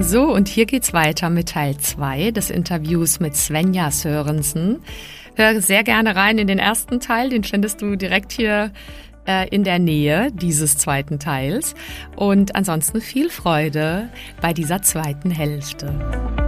So, und hier geht's weiter mit Teil 2 des Interviews mit Svenja Sörensen. Hör sehr gerne rein in den ersten Teil, den findest du direkt hier äh, in der Nähe dieses zweiten Teils. Und ansonsten viel Freude bei dieser zweiten Hälfte.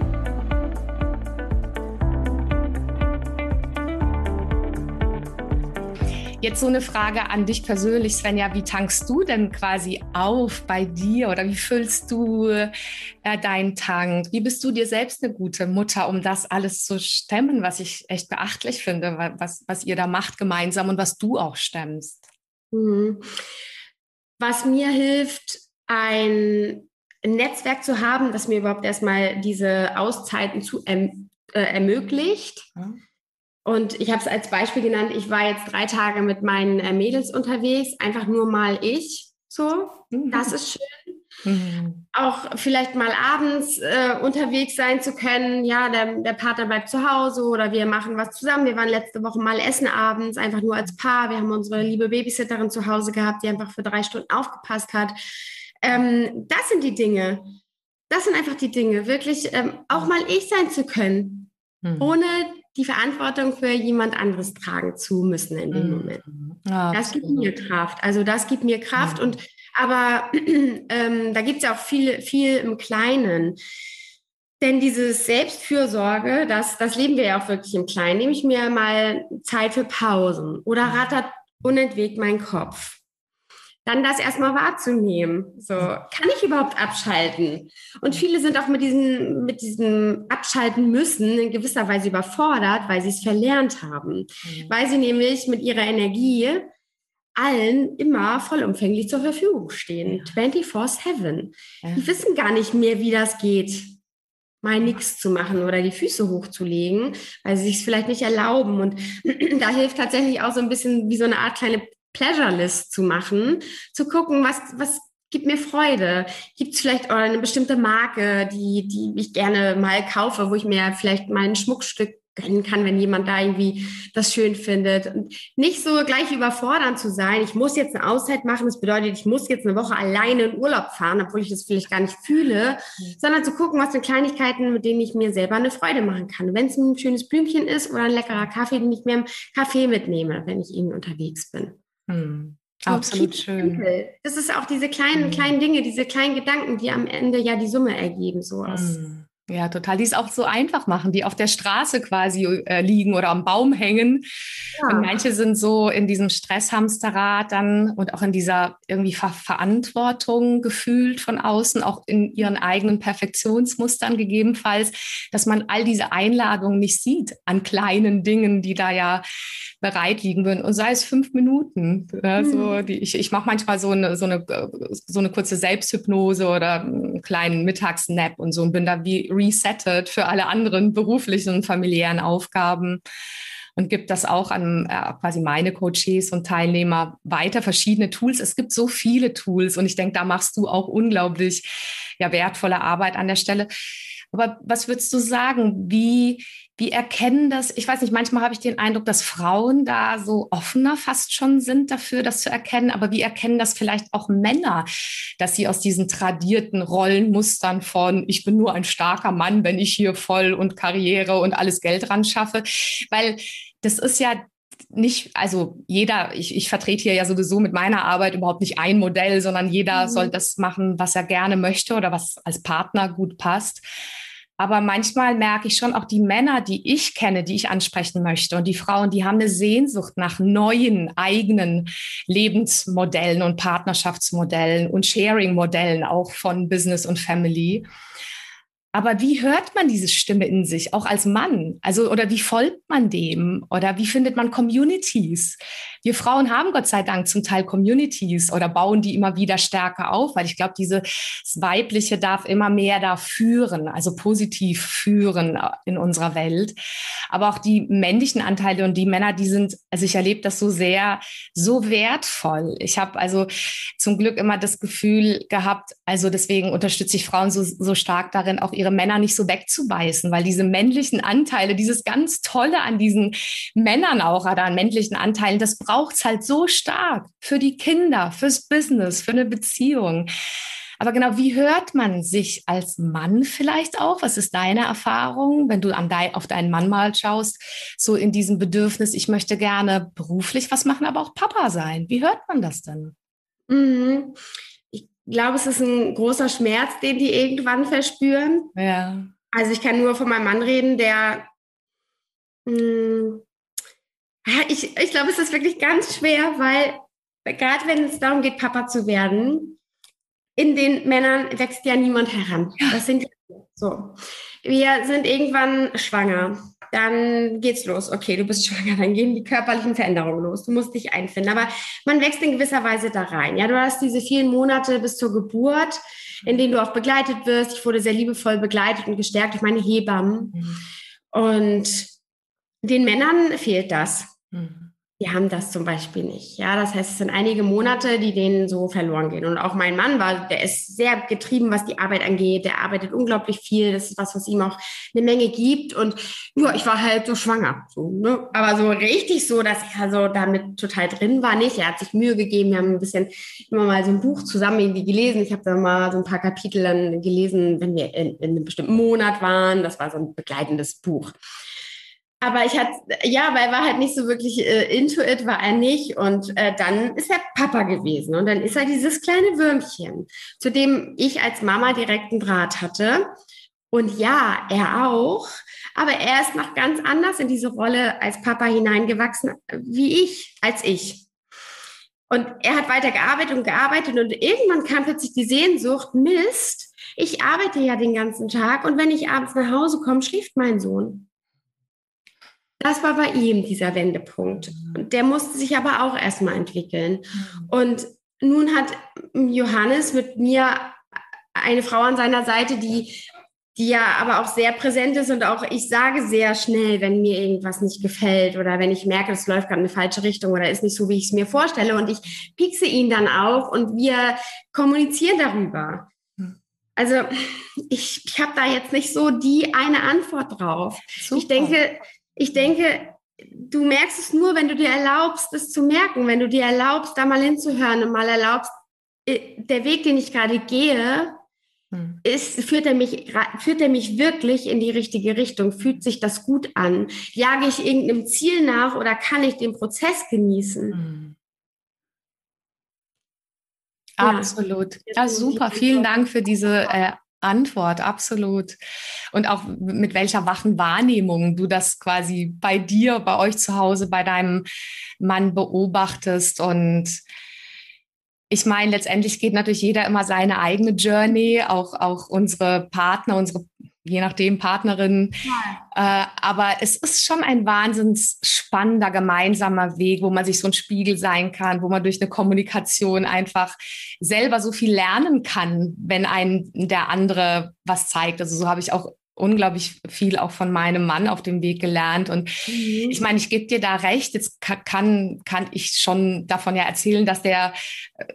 Jetzt so eine Frage an dich persönlich, Svenja. Wie tankst du denn quasi auf bei dir oder wie füllst du äh, deinen Tank? Wie bist du dir selbst eine gute Mutter, um das alles zu stemmen, was ich echt beachtlich finde, was, was ihr da macht gemeinsam und was du auch stemmst? Mhm. Was mir hilft, ein Netzwerk zu haben, das mir überhaupt erstmal diese Auszeiten zu erm-, äh, ermöglicht. Mhm und ich habe es als Beispiel genannt, ich war jetzt drei Tage mit meinen äh, Mädels unterwegs, einfach nur mal ich. So, mhm. das ist schön. Mhm. Auch vielleicht mal abends äh, unterwegs sein zu können. Ja, der, der Partner bleibt zu Hause oder wir machen was zusammen. Wir waren letzte Woche mal essen abends, einfach nur als Paar. Wir haben unsere liebe Babysitterin zu Hause gehabt, die einfach für drei Stunden aufgepasst hat. Ähm, das sind die Dinge. Das sind einfach die Dinge, wirklich ähm, auch mal ich sein zu können, mhm. ohne die Verantwortung für jemand anderes tragen zu müssen in dem mhm. Moment. Ja, das gibt mir Kraft. Also das gibt mir Kraft. Ja. Und aber ähm, da gibt es ja auch viel, viel im Kleinen. Denn dieses Selbstfürsorge, das, das leben wir ja auch wirklich im Kleinen. Nehme ich mir mal Zeit für Pausen oder rattert unentwegt mein Kopf dann das erstmal wahrzunehmen. So, kann ich überhaupt abschalten? Und viele sind auch mit diesem, mit diesem Abschalten müssen in gewisser Weise überfordert, weil sie es verlernt haben. Mhm. Weil sie nämlich mit ihrer Energie allen immer vollumfänglich zur Verfügung stehen. 24-7. Ja. Die wissen gar nicht mehr, wie das geht, mal nichts zu machen oder die Füße hochzulegen, weil sie sich vielleicht nicht erlauben. Und da hilft tatsächlich auch so ein bisschen wie so eine Art kleine Pleasure List zu machen, zu gucken, was, was gibt mir Freude. Gibt es vielleicht eine bestimmte Marke, die, die ich gerne mal kaufe, wo ich mir vielleicht mal ein Schmuckstück gönnen kann, wenn jemand da irgendwie das schön findet. Und nicht so gleich überfordernd zu sein, ich muss jetzt eine Auszeit machen, das bedeutet, ich muss jetzt eine Woche alleine in Urlaub fahren, obwohl ich das vielleicht gar nicht fühle, mhm. sondern zu gucken, was sind Kleinigkeiten, mit denen ich mir selber eine Freude machen kann. Wenn es ein schönes Blümchen ist oder ein leckerer Kaffee, den ich mir im Café mitnehme, wenn ich eben unterwegs bin. Hm. Absolut schön. Das ist auch diese kleinen, hm. kleinen Dinge, diese kleinen Gedanken, die am Ende ja die Summe ergeben, so aus. Hm. Ja, total. Die es auch so einfach machen, die auf der Straße quasi äh, liegen oder am Baum hängen. Ja. Und manche sind so in diesem Stresshamsterrad dann und auch in dieser irgendwie Ver Verantwortung gefühlt von außen, auch in ihren eigenen Perfektionsmustern gegebenenfalls, dass man all diese Einladungen nicht sieht an kleinen Dingen, die da ja bereit liegen würden. Und sei es fünf Minuten. Ja, so mhm. die, ich ich mache manchmal so eine, so, eine, so eine kurze Selbsthypnose oder einen kleinen Mittagsnap und so und bin da wie resettet für alle anderen beruflichen und familiären Aufgaben und gibt das auch an äh, quasi meine Coaches und Teilnehmer weiter, verschiedene Tools. Es gibt so viele Tools und ich denke, da machst du auch unglaublich ja, wertvolle Arbeit an der Stelle. Aber was würdest du sagen? Wie, wie erkennen das? Ich weiß nicht, manchmal habe ich den Eindruck, dass Frauen da so offener fast schon sind dafür, das zu erkennen. Aber wie erkennen das vielleicht auch Männer, dass sie aus diesen tradierten Rollenmustern von ich bin nur ein starker Mann, wenn ich hier voll und Karriere und alles Geld ran schaffe? Weil das ist ja nicht, also jeder, ich, ich vertrete hier ja sowieso mit meiner Arbeit überhaupt nicht ein Modell, sondern jeder mhm. soll das machen, was er gerne möchte oder was als Partner gut passt. Aber manchmal merke ich schon auch die Männer, die ich kenne, die ich ansprechen möchte und die Frauen, die haben eine Sehnsucht nach neuen eigenen Lebensmodellen und Partnerschaftsmodellen und Sharing-Modellen auch von Business und Family. Aber wie hört man diese Stimme in sich, auch als Mann? Also, oder wie folgt man dem? Oder wie findet man Communities? Wir Frauen haben Gott sei Dank zum Teil Communities oder bauen die immer wieder stärker auf, weil ich glaube, dieses Weibliche darf immer mehr da führen, also positiv führen in unserer Welt. Aber auch die männlichen Anteile und die Männer, die sind, also ich erlebe das so sehr, so wertvoll. Ich habe also zum Glück immer das Gefühl gehabt, also deswegen unterstütze ich Frauen so, so stark darin, auch ihre Männer nicht so wegzubeißen, weil diese männlichen Anteile, dieses ganz Tolle an diesen Männern auch oder an männlichen Anteilen, das braucht es halt so stark für die Kinder, fürs Business, für eine Beziehung. Aber genau, wie hört man sich als Mann vielleicht auch? Was ist deine Erfahrung, wenn du an dein, auf deinen Mann mal schaust, so in diesem Bedürfnis, ich möchte gerne beruflich was machen, aber auch Papa sein? Wie hört man das denn? Mhm glaube, es ist ein großer Schmerz, den die irgendwann verspüren. Ja. Also ich kann nur von meinem Mann reden, der mh, hm, ich, ich glaube, es ist wirklich ganz schwer, weil gerade wenn es darum geht, Papa zu werden, in den Männern wächst ja niemand heran. Das sind so. Wir sind irgendwann schwanger dann geht's los. Okay, du bist schwanger, dann gehen die körperlichen Veränderungen los. Du musst dich einfinden. Aber man wächst in gewisser Weise da rein. Ja, du hast diese vielen Monate bis zur Geburt, in denen du auch begleitet wirst. Ich wurde sehr liebevoll begleitet und gestärkt durch meine Hebammen. Mhm. Und den Männern fehlt das. Mhm die haben das zum Beispiel nicht. Ja, das heißt, es sind einige Monate, die denen so verloren gehen. Und auch mein Mann war, der ist sehr getrieben, was die Arbeit angeht. Der arbeitet unglaublich viel. Das ist was, was ihm auch eine Menge gibt. Und ja, ich war halt so schwanger. So, ne? Aber so richtig so, dass er so damit total drin war, nicht. Er hat sich Mühe gegeben. Wir haben ein bisschen immer mal so ein Buch zusammen irgendwie gelesen. Ich habe da mal so ein paar Kapitel dann gelesen, wenn wir in, in einem bestimmten Monat waren. Das war so ein begleitendes Buch aber ich hatte, ja, weil er war halt nicht so wirklich äh, into it, war er nicht. Und äh, dann ist er Papa gewesen. Und dann ist er dieses kleine Würmchen, zu dem ich als Mama direkten Draht hatte. Und ja, er auch. Aber er ist noch ganz anders in diese Rolle als Papa hineingewachsen, wie ich, als ich. Und er hat weiter gearbeitet und gearbeitet und irgendwann kam plötzlich die Sehnsucht, Mist, ich arbeite ja den ganzen Tag und wenn ich abends nach Hause komme, schläft mein Sohn. Das war bei ihm dieser Wendepunkt. Und der musste sich aber auch erstmal entwickeln. Mhm. Und nun hat Johannes mit mir eine Frau an seiner Seite, die, die ja aber auch sehr präsent ist und auch ich sage sehr schnell, wenn mir irgendwas nicht gefällt oder wenn ich merke, es läuft gerade in eine falsche Richtung oder ist nicht so, wie ich es mir vorstelle. Und ich piekse ihn dann auch und wir kommunizieren darüber. Mhm. Also ich, ich habe da jetzt nicht so die eine Antwort drauf. Super. Ich denke, ich denke, du merkst es nur, wenn du dir erlaubst, es zu merken, wenn du dir erlaubst, da mal hinzuhören und mal erlaubst, äh, der Weg, den ich gerade gehe, hm. ist, führt, er mich, führt er mich wirklich in die richtige Richtung? Fühlt sich das gut an? Jage ich irgendeinem Ziel nach oder kann ich den Prozess genießen? Hm. Absolut. Ja, super. Vielen Dank für diese äh, Antwort, absolut. Und auch mit welcher wachen Wahrnehmung du das quasi bei dir, bei euch zu Hause, bei deinem Mann beobachtest. Und ich meine, letztendlich geht natürlich jeder immer seine eigene Journey, auch, auch unsere Partner, unsere je nachdem Partnerin. Ja. Äh, aber es ist schon ein wahnsinnig spannender gemeinsamer Weg, wo man sich so ein Spiegel sein kann, wo man durch eine Kommunikation einfach selber so viel lernen kann, wenn ein der andere was zeigt. Also so habe ich auch unglaublich viel auch von meinem Mann auf dem Weg gelernt. Und mhm. ich meine, ich gebe dir da recht. Jetzt kann, kann ich schon davon ja erzählen, dass der äh,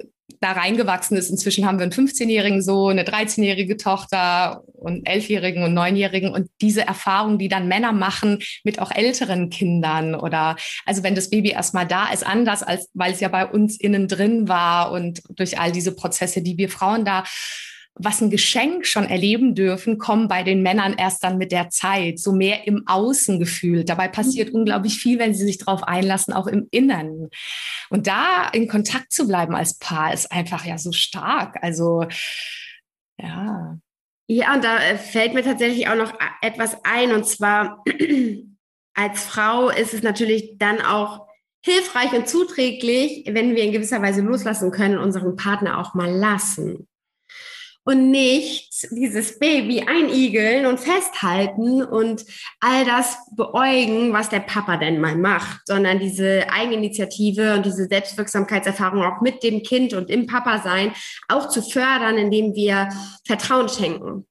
da reingewachsen ist. Inzwischen haben wir einen 15-jährigen Sohn, eine 13-jährige Tochter und 11-jährigen und 9-jährigen und diese Erfahrungen, die dann Männer machen mit auch älteren Kindern oder also wenn das Baby erstmal da ist, anders als weil es ja bei uns innen drin war und durch all diese Prozesse, die wir Frauen da was ein Geschenk schon erleben dürfen, kommen bei den Männern erst dann mit der Zeit, so mehr im Außen gefühlt. Dabei passiert mhm. unglaublich viel, wenn sie sich darauf einlassen, auch im Inneren. Und da in Kontakt zu bleiben als Paar ist einfach ja so stark. Also ja. Ja, und da äh, fällt mir tatsächlich auch noch äh, etwas ein. Und zwar als Frau ist es natürlich dann auch hilfreich und zuträglich, wenn wir in gewisser Weise loslassen können, unseren Partner auch mal lassen und nicht dieses Baby einigeln und festhalten und all das beäugen, was der Papa denn mal macht, sondern diese Eigeninitiative und diese Selbstwirksamkeitserfahrung auch mit dem Kind und im Papa sein auch zu fördern, indem wir Vertrauen schenken.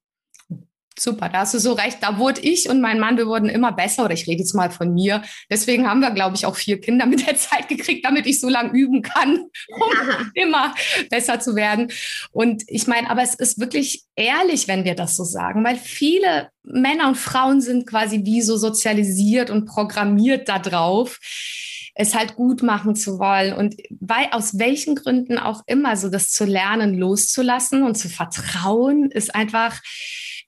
Super, da hast du so recht. Da wurde ich und mein Mann, wir wurden immer besser, oder ich rede jetzt mal von mir. Deswegen haben wir, glaube ich, auch vier Kinder mit der Zeit gekriegt, damit ich so lange üben kann, um immer besser zu werden. Und ich meine, aber es ist wirklich ehrlich, wenn wir das so sagen, weil viele Männer und Frauen sind quasi wie so sozialisiert und programmiert darauf es halt gut machen zu wollen und weil, aus welchen Gründen auch immer so das zu lernen, loszulassen und zu vertrauen, ist einfach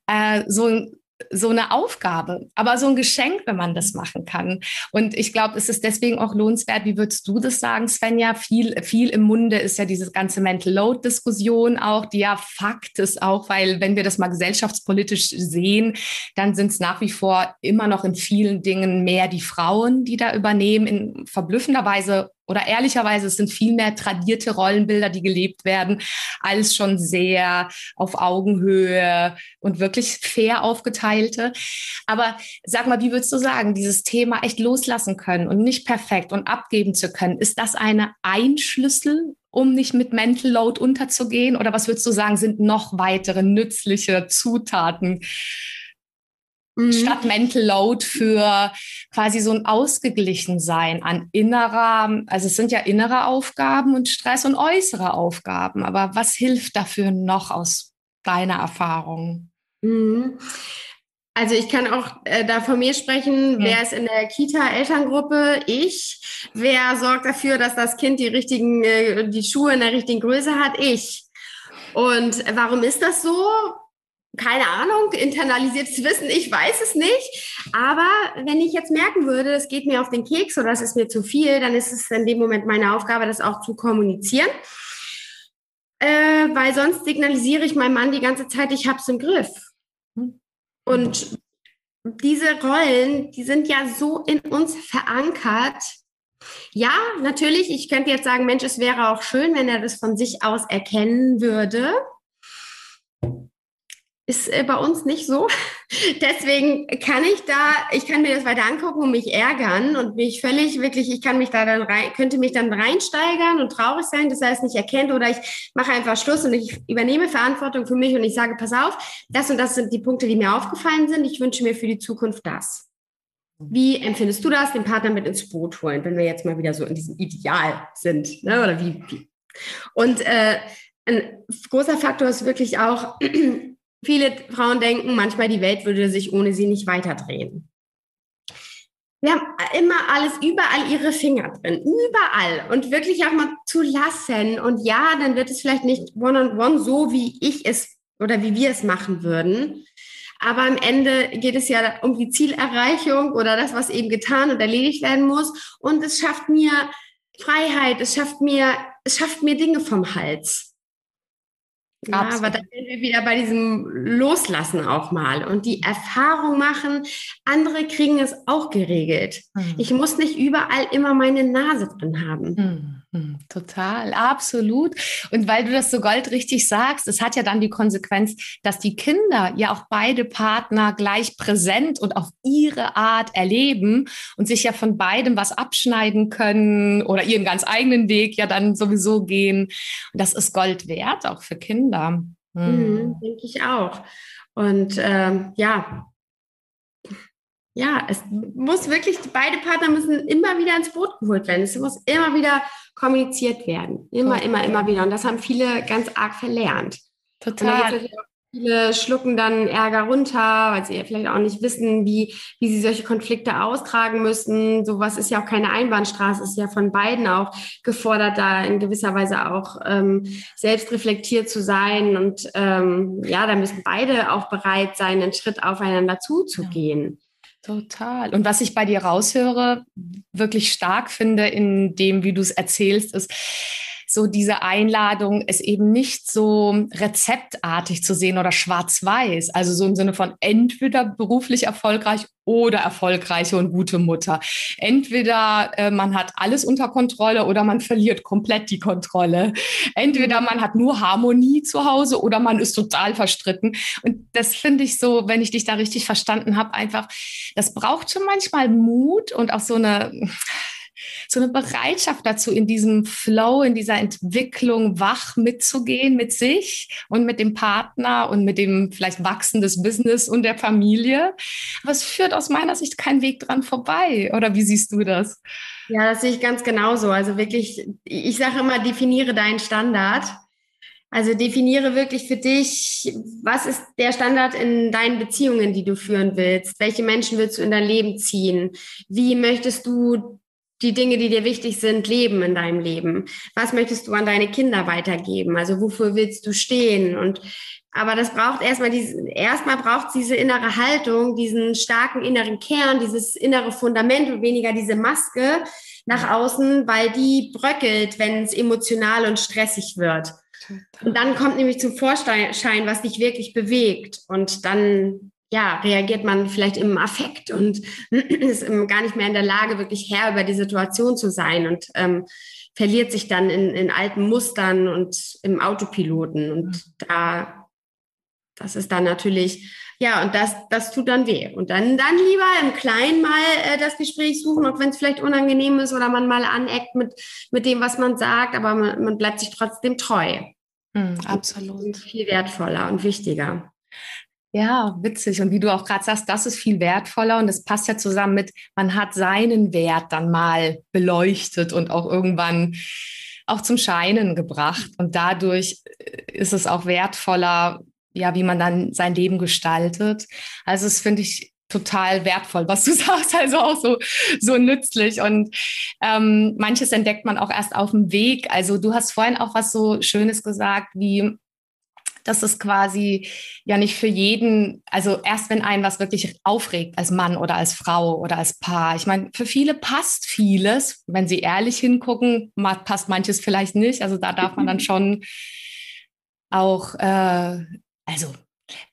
äh, so so eine Aufgabe, aber so ein Geschenk, wenn man das machen kann. Und ich glaube, es ist deswegen auch lohnenswert. Wie würdest du das sagen, Svenja? Viel, viel im Munde ist ja diese ganze Mental Load Diskussion auch, die ja Fakt ist auch, weil wenn wir das mal gesellschaftspolitisch sehen, dann sind es nach wie vor immer noch in vielen Dingen mehr die Frauen, die da übernehmen, in verblüffender Weise oder ehrlicherweise, es sind viel mehr tradierte Rollenbilder, die gelebt werden, als schon sehr auf Augenhöhe und wirklich fair aufgeteilte. Aber sag mal, wie würdest du sagen, dieses Thema echt loslassen können und nicht perfekt und abgeben zu können, ist das eine Einschlüssel, um nicht mit Mental Load unterzugehen? Oder was würdest du sagen, sind noch weitere nützliche Zutaten mhm. statt Mental Load für quasi so ein Ausgeglichensein an innerer, also es sind ja innere Aufgaben und Stress und äußere Aufgaben. Aber was hilft dafür noch aus deiner Erfahrung? Mhm. Also ich kann auch äh, da von mir sprechen, ja. wer ist in der Kita-Elterngruppe? Ich. Wer sorgt dafür, dass das Kind die richtigen, äh, die Schuhe in der richtigen Größe hat? Ich. Und warum ist das so? Keine Ahnung, internalisiertes Wissen, ich weiß es nicht. Aber wenn ich jetzt merken würde, es geht mir auf den Keks oder es ist mir zu viel, dann ist es in dem Moment meine Aufgabe, das auch zu kommunizieren. Äh, weil sonst signalisiere ich meinem Mann die ganze Zeit, ich habe es im Griff. Und diese Rollen, die sind ja so in uns verankert. Ja, natürlich, ich könnte jetzt sagen, Mensch, es wäre auch schön, wenn er das von sich aus erkennen würde ist äh, bei uns nicht so. Deswegen kann ich da, ich kann mir das weiter angucken und mich ärgern und mich völlig wirklich, ich kann mich da dann rein, könnte mich dann reinsteigern und traurig sein, dass er es nicht erkennt oder ich mache einfach Schluss und ich übernehme Verantwortung für mich und ich sage, pass auf, das und das sind die Punkte, die mir aufgefallen sind. Ich wünsche mir für die Zukunft das. Wie empfindest du das, den Partner mit ins Boot holen, wenn wir jetzt mal wieder so in diesem Ideal sind? Ne? Oder wie? Und äh, ein großer Faktor ist wirklich auch, Viele Frauen denken manchmal, die Welt würde sich ohne sie nicht weiterdrehen. Wir haben immer alles, überall ihre Finger drin, überall und wirklich auch mal zu lassen. Und ja, dann wird es vielleicht nicht one-on-one -on -one so, wie ich es oder wie wir es machen würden. Aber am Ende geht es ja um die Zielerreichung oder das, was eben getan und erledigt werden muss. Und es schafft mir Freiheit, es schafft mir, es schafft mir Dinge vom Hals. Ja, Absolut. aber da sind wir wieder bei diesem Loslassen auch mal und die Erfahrung machen, andere kriegen es auch geregelt. Mhm. Ich muss nicht überall immer meine Nase drin haben. Mhm. Hm, total, absolut. Und weil du das so goldrichtig sagst, es hat ja dann die Konsequenz, dass die Kinder ja auch beide Partner gleich präsent und auf ihre Art erleben und sich ja von beidem was abschneiden können oder ihren ganz eigenen Weg ja dann sowieso gehen. Und das ist Gold wert, auch für Kinder. Hm. Mhm, denke ich auch. Und ähm, ja, ja, es muss wirklich, beide Partner müssen immer wieder ins Boot geholt werden. Es muss immer wieder kommuniziert werden. Immer, Total. immer, immer wieder. Und das haben viele ganz arg verlernt. Total. Viele schlucken dann Ärger runter, weil sie vielleicht auch nicht wissen, wie, wie sie solche Konflikte austragen müssen. Sowas ist ja auch keine Einbahnstraße, ist ja von beiden auch gefordert, da in gewisser Weise auch ähm, selbst reflektiert zu sein. Und ähm, ja, da müssen beide auch bereit sein, einen Schritt aufeinander zuzugehen. Total. Und was ich bei dir raushöre, wirklich stark finde in dem, wie du es erzählst, ist, so diese Einladung, es eben nicht so rezeptartig zu sehen oder schwarz-weiß. Also so im Sinne von entweder beruflich erfolgreich oder erfolgreiche und gute Mutter. Entweder äh, man hat alles unter Kontrolle oder man verliert komplett die Kontrolle. Entweder man hat nur Harmonie zu Hause oder man ist total verstritten. Und das finde ich so, wenn ich dich da richtig verstanden habe, einfach, das braucht schon manchmal Mut und auch so eine so eine Bereitschaft dazu, in diesem Flow, in dieser Entwicklung wach mitzugehen mit sich und mit dem Partner und mit dem vielleicht Wachsen des Business und der Familie. Aber es führt aus meiner Sicht kein Weg dran vorbei. Oder wie siehst du das? Ja, das sehe ich ganz genauso. Also wirklich, ich sage immer, definiere deinen Standard. Also definiere wirklich für dich, was ist der Standard in deinen Beziehungen, die du führen willst? Welche Menschen willst du in dein Leben ziehen? Wie möchtest du die Dinge, die dir wichtig sind, leben in deinem Leben? Was möchtest du an deine Kinder weitergeben? Also wofür willst du stehen? Und aber das braucht erstmal diese, erstmal braucht diese innere Haltung, diesen starken inneren Kern, dieses innere Fundament und weniger diese Maske nach außen, weil die bröckelt, wenn es emotional und stressig wird. Und dann kommt nämlich zum Vorschein, was dich wirklich bewegt. Und dann ja, reagiert man vielleicht im Affekt und ist gar nicht mehr in der Lage, wirklich Herr über die Situation zu sein und ähm, verliert sich dann in, in alten Mustern und im Autopiloten. Und da, das ist dann natürlich, ja, und das, das tut dann weh. Und dann, dann lieber im Kleinen mal äh, das Gespräch suchen, auch wenn es vielleicht unangenehm ist oder man mal aneckt mit, mit dem, was man sagt, aber man, man bleibt sich trotzdem treu. Mhm, absolut. Viel wertvoller und wichtiger. Ja, witzig. Und wie du auch gerade sagst, das ist viel wertvoller und das passt ja zusammen mit, man hat seinen Wert dann mal beleuchtet und auch irgendwann auch zum Scheinen gebracht. Und dadurch äh, ist es auch wertvoller, ja, wie man dann sein Leben gestaltet. Also das finde ich total wertvoll, was du sagst, also auch so, so nützlich. Und ähm, manches entdeckt man auch erst auf dem Weg. Also du hast vorhin auch was so Schönes gesagt, wie dass es quasi ja nicht für jeden, also erst wenn einen was wirklich aufregt als Mann oder als Frau oder als Paar. Ich meine, für viele passt vieles. Wenn sie ehrlich hingucken, passt manches vielleicht nicht. Also da darf man dann schon auch, äh, also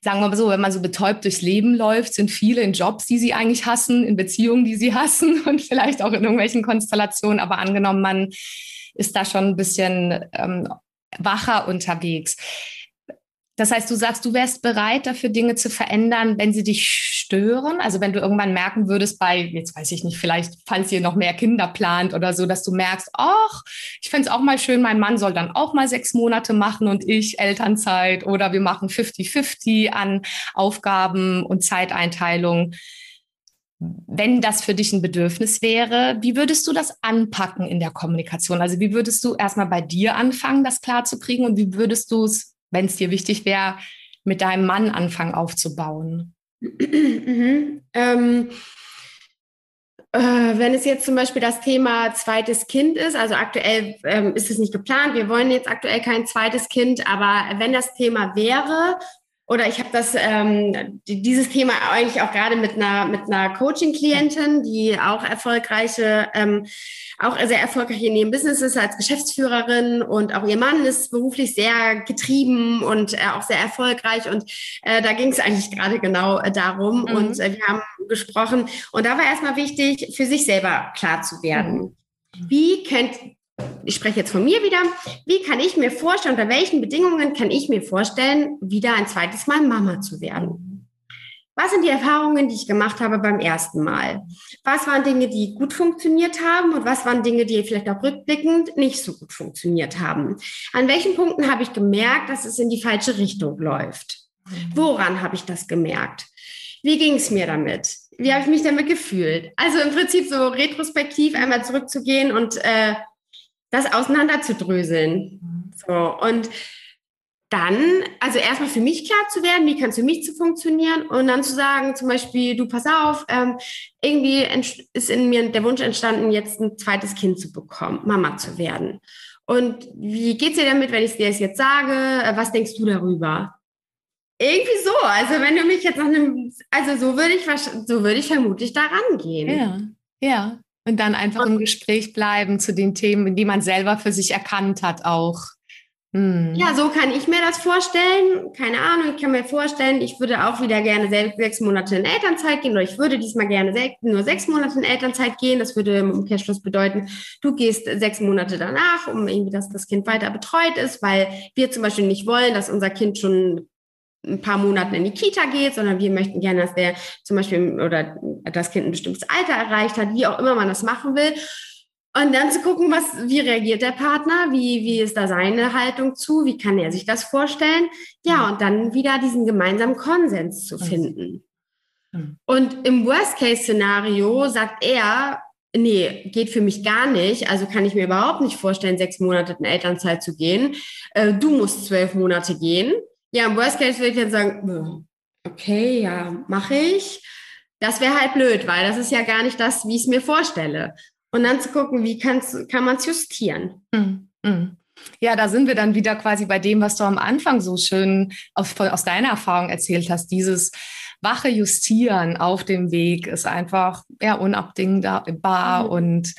sagen wir mal so, wenn man so betäubt durchs Leben läuft, sind viele in Jobs, die sie eigentlich hassen, in Beziehungen, die sie hassen und vielleicht auch in irgendwelchen Konstellationen. Aber angenommen, man ist da schon ein bisschen ähm, wacher unterwegs. Das heißt, du sagst, du wärst bereit dafür, Dinge zu verändern, wenn sie dich stören. Also wenn du irgendwann merken würdest, bei, jetzt weiß ich nicht, vielleicht, falls ihr noch mehr Kinder plant oder so, dass du merkst, ach, ich fände es auch mal schön, mein Mann soll dann auch mal sechs Monate machen und ich Elternzeit oder wir machen 50-50 an Aufgaben und Zeiteinteilung. Wenn das für dich ein Bedürfnis wäre, wie würdest du das anpacken in der Kommunikation? Also wie würdest du erstmal bei dir anfangen, das klarzukriegen und wie würdest du es wenn es dir wichtig wäre, mit deinem Mann anfangen aufzubauen? Mhm. Ähm, äh, wenn es jetzt zum Beispiel das Thema zweites Kind ist, also aktuell ähm, ist es nicht geplant, wir wollen jetzt aktuell kein zweites Kind, aber wenn das Thema wäre oder ich habe das ähm, dieses Thema eigentlich auch gerade mit einer mit einer Coaching-Klientin, die auch erfolgreiche, ähm, auch sehr erfolgreich in ihrem Business ist als Geschäftsführerin und auch ihr Mann ist beruflich sehr getrieben und äh, auch sehr erfolgreich und äh, da ging es eigentlich gerade genau äh, darum mhm. und äh, wir haben gesprochen und da war erstmal wichtig, für sich selber klar zu werden. Mhm. Wie könnt ich spreche jetzt von mir wieder, wie kann ich mir vorstellen, unter welchen Bedingungen kann ich mir vorstellen, wieder ein zweites Mal Mama zu werden? Was sind die Erfahrungen, die ich gemacht habe beim ersten Mal? Was waren Dinge, die gut funktioniert haben und was waren Dinge, die vielleicht auch rückblickend nicht so gut funktioniert haben? An welchen Punkten habe ich gemerkt, dass es in die falsche Richtung läuft? Woran habe ich das gemerkt? Wie ging es mir damit? Wie habe ich mich damit gefühlt? Also im Prinzip so retrospektiv einmal zurückzugehen und äh, das auseinanderzudröseln. Mhm. So, und dann, also erstmal für mich klar zu werden, wie kann es für mich zu funktionieren und dann zu sagen, zum Beispiel, du pass auf, ähm, irgendwie ist in mir der Wunsch entstanden, jetzt ein zweites Kind zu bekommen, Mama zu werden. Und wie geht es dir damit, wenn ich dir das jetzt sage? Äh, was denkst du darüber? Irgendwie so. Also wenn du mich jetzt nach einem, also so würde ich so würde ich vermutlich da rangehen. Ja, ja. Und dann einfach im Gespräch bleiben zu den Themen, die man selber für sich erkannt hat auch. Hm. Ja, so kann ich mir das vorstellen. Keine Ahnung, ich kann mir vorstellen, ich würde auch wieder gerne sechs Monate in Elternzeit gehen oder ich würde diesmal gerne nur sechs Monate in Elternzeit gehen. Das würde im Umkehrschluss bedeuten, du gehst sechs Monate danach, um irgendwie, dass das Kind weiter betreut ist, weil wir zum Beispiel nicht wollen, dass unser Kind schon ein paar Monaten in die Kita geht, sondern wir möchten gerne, dass der zum Beispiel oder das Kind ein bestimmtes Alter erreicht hat, wie auch immer man das machen will. Und dann zu gucken, was, wie reagiert der Partner, wie, wie ist da seine Haltung zu, wie kann er sich das vorstellen? Ja, und dann wieder diesen gemeinsamen Konsens zu finden. Und im Worst-Case-Szenario sagt er, nee, geht für mich gar nicht. Also kann ich mir überhaupt nicht vorstellen, sechs Monate in Elternzeit zu gehen. Äh, du musst zwölf Monate gehen. Ja, im Worst Case würde ich jetzt sagen, okay, ja, mache ich. Das wäre halt blöd, weil das ist ja gar nicht das, wie ich es mir vorstelle und dann zu gucken, wie kann man es justieren. Mhm. Ja, da sind wir dann wieder quasi bei dem, was du am Anfang so schön aus, aus deiner Erfahrung erzählt hast. Dieses wache Justieren auf dem Weg ist einfach ja, unabdingbar mhm. und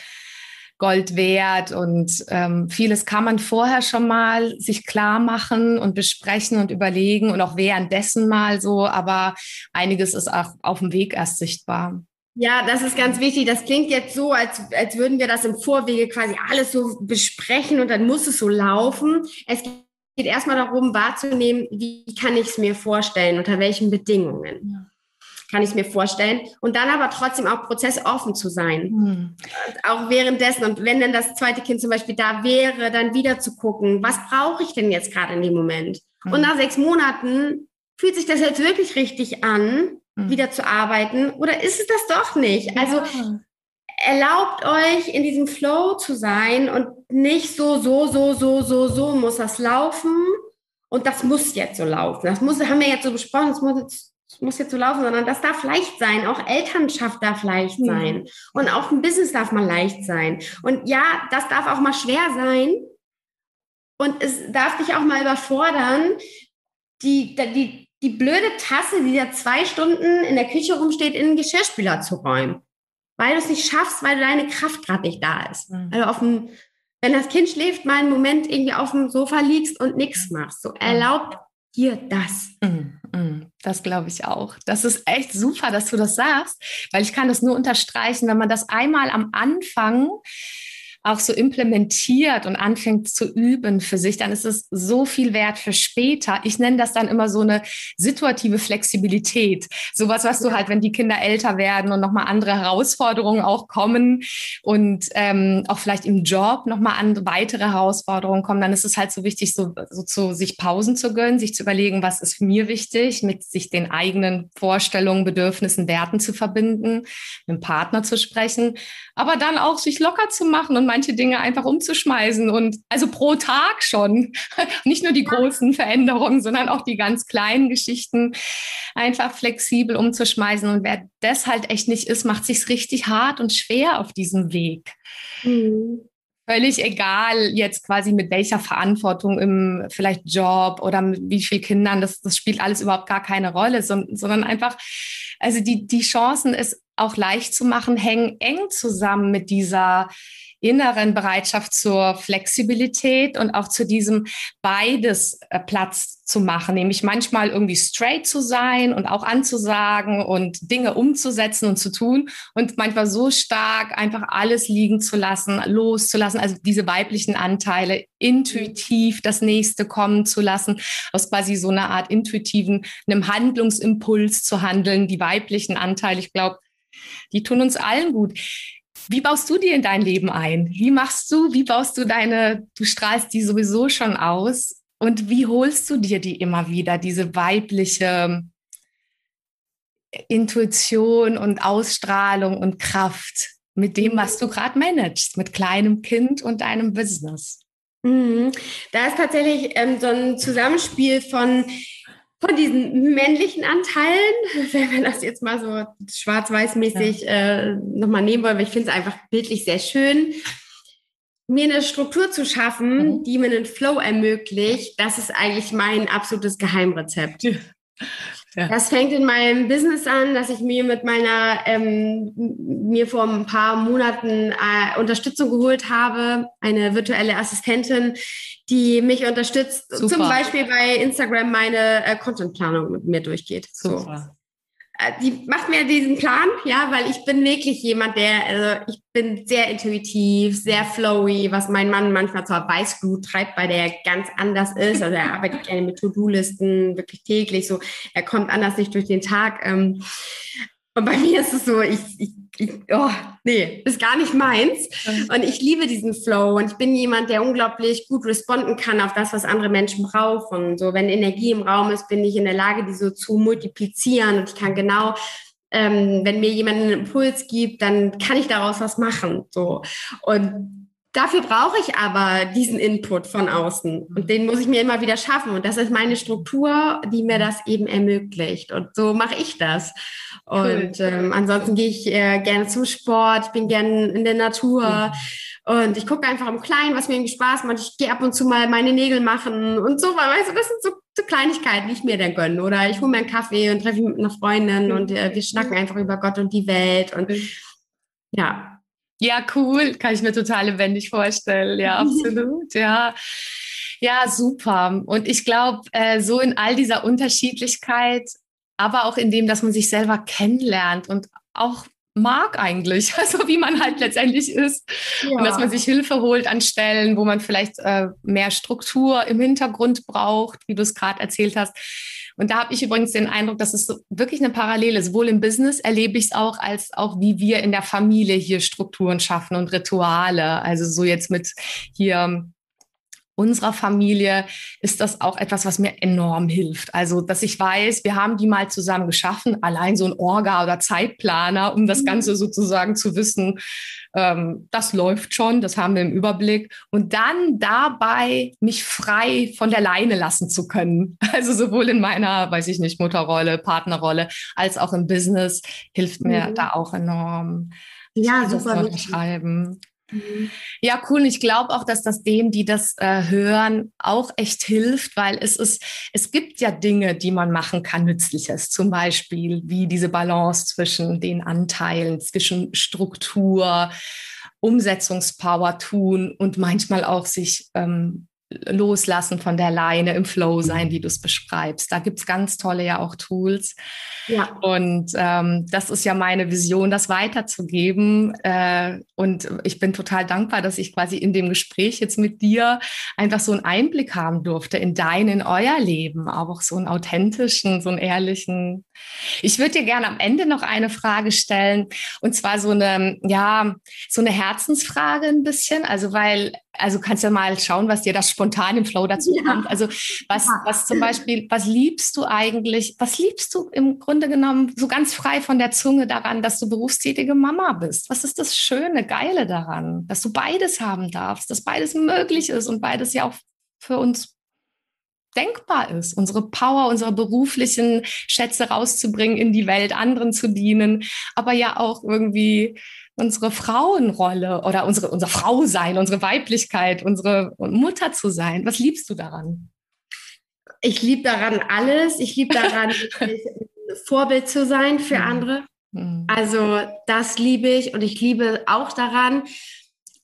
Gold wert und ähm, vieles kann man vorher schon mal sich klar machen und besprechen und überlegen und auch währenddessen mal so, aber einiges ist auch auf dem Weg erst sichtbar. Ja, das ist ganz wichtig. Das klingt jetzt so, als, als würden wir das im Vorwege quasi alles so besprechen und dann muss es so laufen. Es geht erstmal darum, wahrzunehmen, wie kann ich es mir vorstellen, unter welchen Bedingungen. Ja. Kann ich mir vorstellen. Und dann aber trotzdem auch prozessoffen zu sein. Mhm. Auch währenddessen. Und wenn dann das zweite Kind zum Beispiel da wäre, dann wieder zu gucken, was brauche ich denn jetzt gerade in dem Moment? Mhm. Und nach sechs Monaten fühlt sich das jetzt wirklich richtig an mhm. wieder zu arbeiten? Oder ist es das doch nicht? Also erlaubt euch in diesem Flow zu sein und nicht so, so, so, so, so, so muss das laufen und das muss jetzt so laufen. Das muss, haben wir jetzt so besprochen, das muss jetzt, muss jetzt so laufen, sondern das darf leicht sein. Auch Elternschaft darf leicht sein. Und auch ein Business darf mal leicht sein. Und ja, das darf auch mal schwer sein. Und es darf dich auch mal überfordern. Die, die, die blöde Tasse, die da zwei Stunden in der Küche rumsteht, in den Geschirrspüler zu räumen. Weil du es nicht schaffst, weil deine Kraft gerade nicht da ist. Mhm. Also auf dem, wenn das Kind schläft, mal einen Moment irgendwie auf dem Sofa liegst und nichts machst. So erlaubt dir das. Mhm, mhm. Das glaube ich auch. Das ist echt super, dass du das sagst, weil ich kann das nur unterstreichen, wenn man das einmal am Anfang auch so implementiert und anfängt zu üben für sich, dann ist es so viel wert für später. Ich nenne das dann immer so eine situative Flexibilität. Sowas, was du halt, wenn die Kinder älter werden und nochmal andere Herausforderungen auch kommen und ähm, auch vielleicht im Job nochmal an weitere Herausforderungen kommen, dann ist es halt so wichtig, so, so zu sich Pausen zu gönnen, sich zu überlegen, was ist mir wichtig, mit sich den eigenen Vorstellungen, Bedürfnissen, Werten zu verbinden, mit dem Partner zu sprechen, aber dann auch sich locker zu machen und mal manche Dinge einfach umzuschmeißen und also pro Tag schon. Nicht nur die großen Veränderungen, sondern auch die ganz kleinen Geschichten einfach flexibel umzuschmeißen. Und wer das halt echt nicht ist, macht sich richtig hart und schwer auf diesem Weg. Mhm völlig egal jetzt quasi mit welcher Verantwortung im vielleicht Job oder mit wie vielen Kindern, das, das spielt alles überhaupt gar keine Rolle, sondern einfach, also die, die Chancen, es auch leicht zu machen, hängen eng zusammen mit dieser inneren Bereitschaft zur Flexibilität und auch zu diesem beides äh, Platz zu machen, nämlich manchmal irgendwie straight zu sein und auch anzusagen und Dinge umzusetzen und zu tun und manchmal so stark einfach alles liegen zu lassen, loszulassen, also diese weiblichen Anteile intuitiv das nächste kommen zu lassen, aus quasi so einer Art intuitiven, einem Handlungsimpuls zu handeln, die weiblichen Anteile, ich glaube, die tun uns allen gut. Wie baust du dir in dein Leben ein? Wie machst du, wie baust du deine, du strahlst die sowieso schon aus und wie holst du dir die immer wieder, diese weibliche Intuition und Ausstrahlung und Kraft mit dem, was du gerade managst, mit kleinem Kind und deinem Business? Mhm. Da ist tatsächlich ähm, so ein Zusammenspiel von von diesen männlichen Anteilen, wenn wir das jetzt mal so schwarz-weiß-mäßig ja. äh, nochmal nehmen wollen, weil ich finde es einfach bildlich sehr schön, mir eine Struktur zu schaffen, mhm. die mir einen Flow ermöglicht, das ist eigentlich mein absolutes Geheimrezept. Ja. Das fängt in meinem Business an, dass ich mir mit meiner, ähm, mir vor ein paar Monaten äh, Unterstützung geholt habe, eine virtuelle Assistentin, die mich unterstützt, Super. zum Beispiel bei Instagram meine äh, Contentplanung mit mir durchgeht. Super. So. Äh, die macht mir diesen Plan, ja, weil ich bin wirklich jemand, der, also ich bin sehr intuitiv, sehr flowy, was mein Mann manchmal zur Weißglut treibt, weil der ganz anders ist. Also er arbeitet gerne mit To-Do-Listen, wirklich täglich so. Er kommt anders nicht durch den Tag. Ähm, und bei mir ist es so, ich, ich, ich, oh, nee, ist gar nicht meins. Und ich liebe diesen Flow und ich bin jemand, der unglaublich gut responden kann auf das, was andere Menschen brauchen. So, wenn Energie im Raum ist, bin ich in der Lage, die so zu multiplizieren und ich kann genau ähm, wenn mir jemand einen Impuls gibt, dann kann ich daraus was machen. So. Und Dafür brauche ich aber diesen Input von außen und den muss ich mir immer wieder schaffen. Und das ist meine Struktur, die mir das eben ermöglicht. Und so mache ich das. Und ähm, ansonsten gehe ich äh, gerne zum Sport, ich bin gerne in der Natur. Und ich gucke einfach im Kleinen, was mir irgendwie Spaß macht. Ich gehe ab und zu mal meine Nägel machen und so. Weißt du, das sind so, so Kleinigkeiten, die ich mir dann gönne. Oder ich hole mir einen Kaffee und treffe mich mit einer Freundin und äh, wir schnacken einfach über Gott und die Welt. Und ja, ja, cool. Kann ich mir total lebendig vorstellen. Ja, absolut. Ja. Ja, super. Und ich glaube, äh, so in all dieser Unterschiedlichkeit, aber auch in dem, dass man sich selber kennenlernt und auch mag eigentlich, also wie man halt letztendlich ist. Ja. Und dass man sich Hilfe holt an Stellen, wo man vielleicht äh, mehr Struktur im Hintergrund braucht, wie du es gerade erzählt hast. Und da habe ich übrigens den Eindruck, dass es so wirklich eine Parallele ist. Sowohl im Business erlebe ich es auch, als auch wie wir in der Familie hier Strukturen schaffen und Rituale. Also so jetzt mit hier unserer Familie ist das auch etwas, was mir enorm hilft. Also, dass ich weiß, wir haben die mal zusammen geschaffen, allein so ein Orga oder Zeitplaner, um das mhm. Ganze sozusagen zu wissen, ähm, das läuft schon, das haben wir im Überblick. Und dann dabei mich frei von der Leine lassen zu können. Also sowohl in meiner, weiß ich nicht, Mutterrolle, Partnerrolle, als auch im Business hilft mir mhm. da auch enorm. Ja, super. Schreiben. Mhm. Ja, cool. ich glaube auch, dass das denen, die das äh, hören, auch echt hilft, weil es ist, es gibt ja Dinge, die man machen kann, nützliches. Zum Beispiel wie diese Balance zwischen den Anteilen, zwischen Struktur, Umsetzungspower tun und manchmal auch sich ähm, loslassen von der Leine, im Flow sein, wie du es beschreibst. Da gibt es ganz tolle ja auch Tools. Ja. Und ähm, das ist ja meine Vision, das weiterzugeben. Äh, und ich bin total dankbar, dass ich quasi in dem Gespräch jetzt mit dir einfach so einen Einblick haben durfte in dein, in euer Leben, aber auch so einen authentischen, so einen ehrlichen. Ich würde dir gerne am Ende noch eine Frage stellen und zwar so eine, ja, so eine Herzensfrage ein bisschen. Also weil also kannst ja mal schauen, was dir das spontan im Flow dazu ja. kommt. Also was, was zum Beispiel, was liebst du eigentlich, was liebst du im Grunde genommen so ganz frei von der Zunge daran, dass du berufstätige Mama bist? Was ist das Schöne, Geile daran, dass du beides haben darfst, dass beides möglich ist und beides ja auch für uns denkbar ist, unsere Power, unsere beruflichen Schätze rauszubringen in die Welt, anderen zu dienen, aber ja auch irgendwie unsere Frauenrolle oder unsere, unser Frau sein, unsere Weiblichkeit, unsere Mutter zu sein. Was liebst du daran? Ich liebe daran alles. Ich liebe daran, Vorbild zu sein für mhm. andere. Mhm. Also das liebe ich und ich liebe auch daran,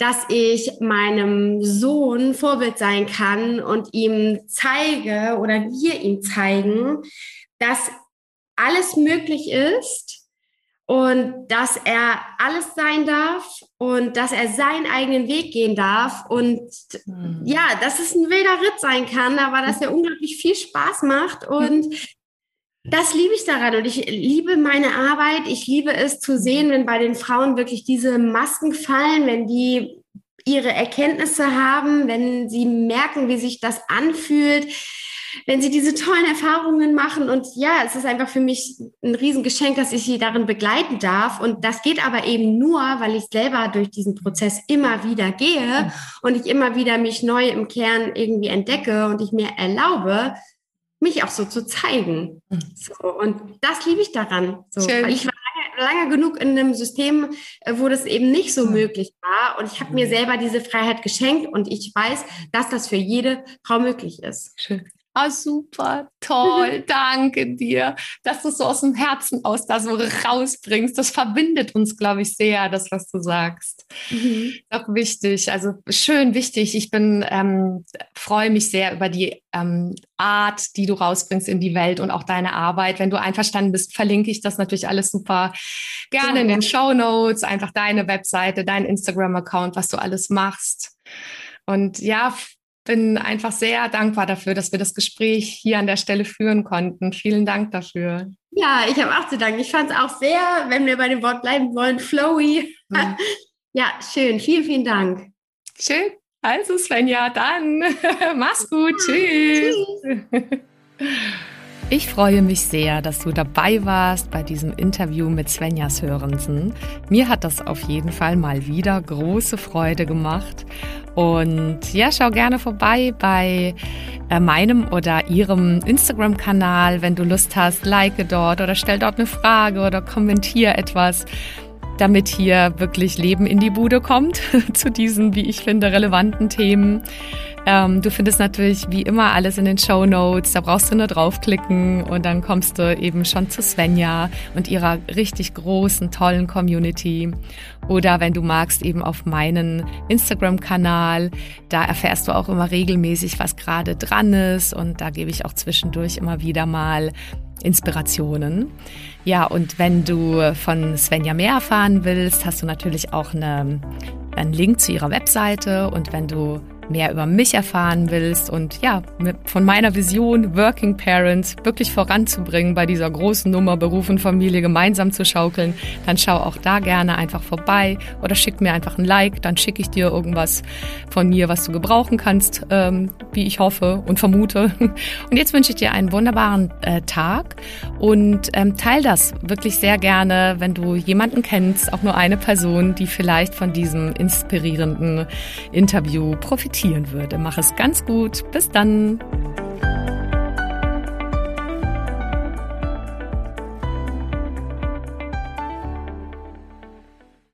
dass ich meinem Sohn Vorbild sein kann und ihm zeige oder wir ihm zeigen, dass alles möglich ist und dass er alles sein darf und dass er seinen eigenen Weg gehen darf und mhm. ja, dass es ein wilder Ritt sein kann, aber dass er unglaublich viel Spaß macht und das liebe ich daran und ich liebe meine Arbeit. Ich liebe es zu sehen, wenn bei den Frauen wirklich diese Masken fallen, wenn die ihre Erkenntnisse haben, wenn sie merken, wie sich das anfühlt, wenn sie diese tollen Erfahrungen machen. Und ja, es ist einfach für mich ein Riesengeschenk, dass ich sie darin begleiten darf. Und das geht aber eben nur, weil ich selber durch diesen Prozess immer wieder gehe und ich immer wieder mich neu im Kern irgendwie entdecke und ich mir erlaube, mich auch so zu zeigen. Mhm. So, und das liebe ich daran. So. Weil ich war lange, lange, genug in einem System, äh, wo das eben nicht so mhm. möglich war. Und ich habe mir mhm. selber diese Freiheit geschenkt und ich weiß, dass das für jede Frau möglich ist. Schön. Ah, super, toll, danke dir, dass du so aus dem Herzen aus da so rausbringst. Das verbindet uns, glaube ich, sehr, das, was du sagst. Mhm. Auch wichtig, also schön wichtig. Ich bin, ähm, freue mich sehr über die ähm, Art, die du rausbringst in die Welt und auch deine Arbeit. Wenn du einverstanden bist, verlinke ich das natürlich alles super gerne in den Show Notes, einfach deine Webseite, dein Instagram-Account, was du alles machst. Und ja, bin einfach sehr dankbar dafür, dass wir das Gespräch hier an der Stelle führen konnten. Vielen Dank dafür. Ja, ich habe auch zu danken. Ich fand es auch sehr, wenn wir bei dem Wort bleiben wollen, flowy. Mhm. Ja, schön. Vielen, vielen Dank. Schön. Also Svenja, dann mach's gut. Tschüss. Tschüss. Ich freue mich sehr, dass du dabei warst bei diesem Interview mit Svenja Sörensen. Mir hat das auf jeden Fall mal wieder große Freude gemacht. Und ja, schau gerne vorbei bei äh, meinem oder ihrem Instagram-Kanal, wenn du Lust hast, like dort oder stell dort eine Frage oder kommentier etwas damit hier wirklich Leben in die Bude kommt zu diesen, wie ich finde, relevanten Themen. Ähm, du findest natürlich wie immer alles in den Show Notes. Da brauchst du nur draufklicken und dann kommst du eben schon zu Svenja und ihrer richtig großen, tollen Community. Oder wenn du magst, eben auf meinen Instagram-Kanal. Da erfährst du auch immer regelmäßig, was gerade dran ist. Und da gebe ich auch zwischendurch immer wieder mal Inspirationen. Ja, und wenn du von Svenja mehr erfahren willst, hast du natürlich auch eine, einen Link zu ihrer Webseite. Und wenn du mehr über mich erfahren willst und ja, von meiner Vision, Working Parents wirklich voranzubringen, bei dieser großen Nummer Beruf und Familie gemeinsam zu schaukeln, dann schau auch da gerne einfach vorbei oder schick mir einfach ein Like, dann schicke ich dir irgendwas von mir, was du gebrauchen kannst, ähm, wie ich hoffe und vermute. Und jetzt wünsche ich dir einen wunderbaren äh, Tag und ähm, teil das wirklich sehr gerne, wenn du jemanden kennst, auch nur eine Person, die vielleicht von diesem inspirierenden Interview profitiert profitieren würde. Mach es ganz gut. Bis dann.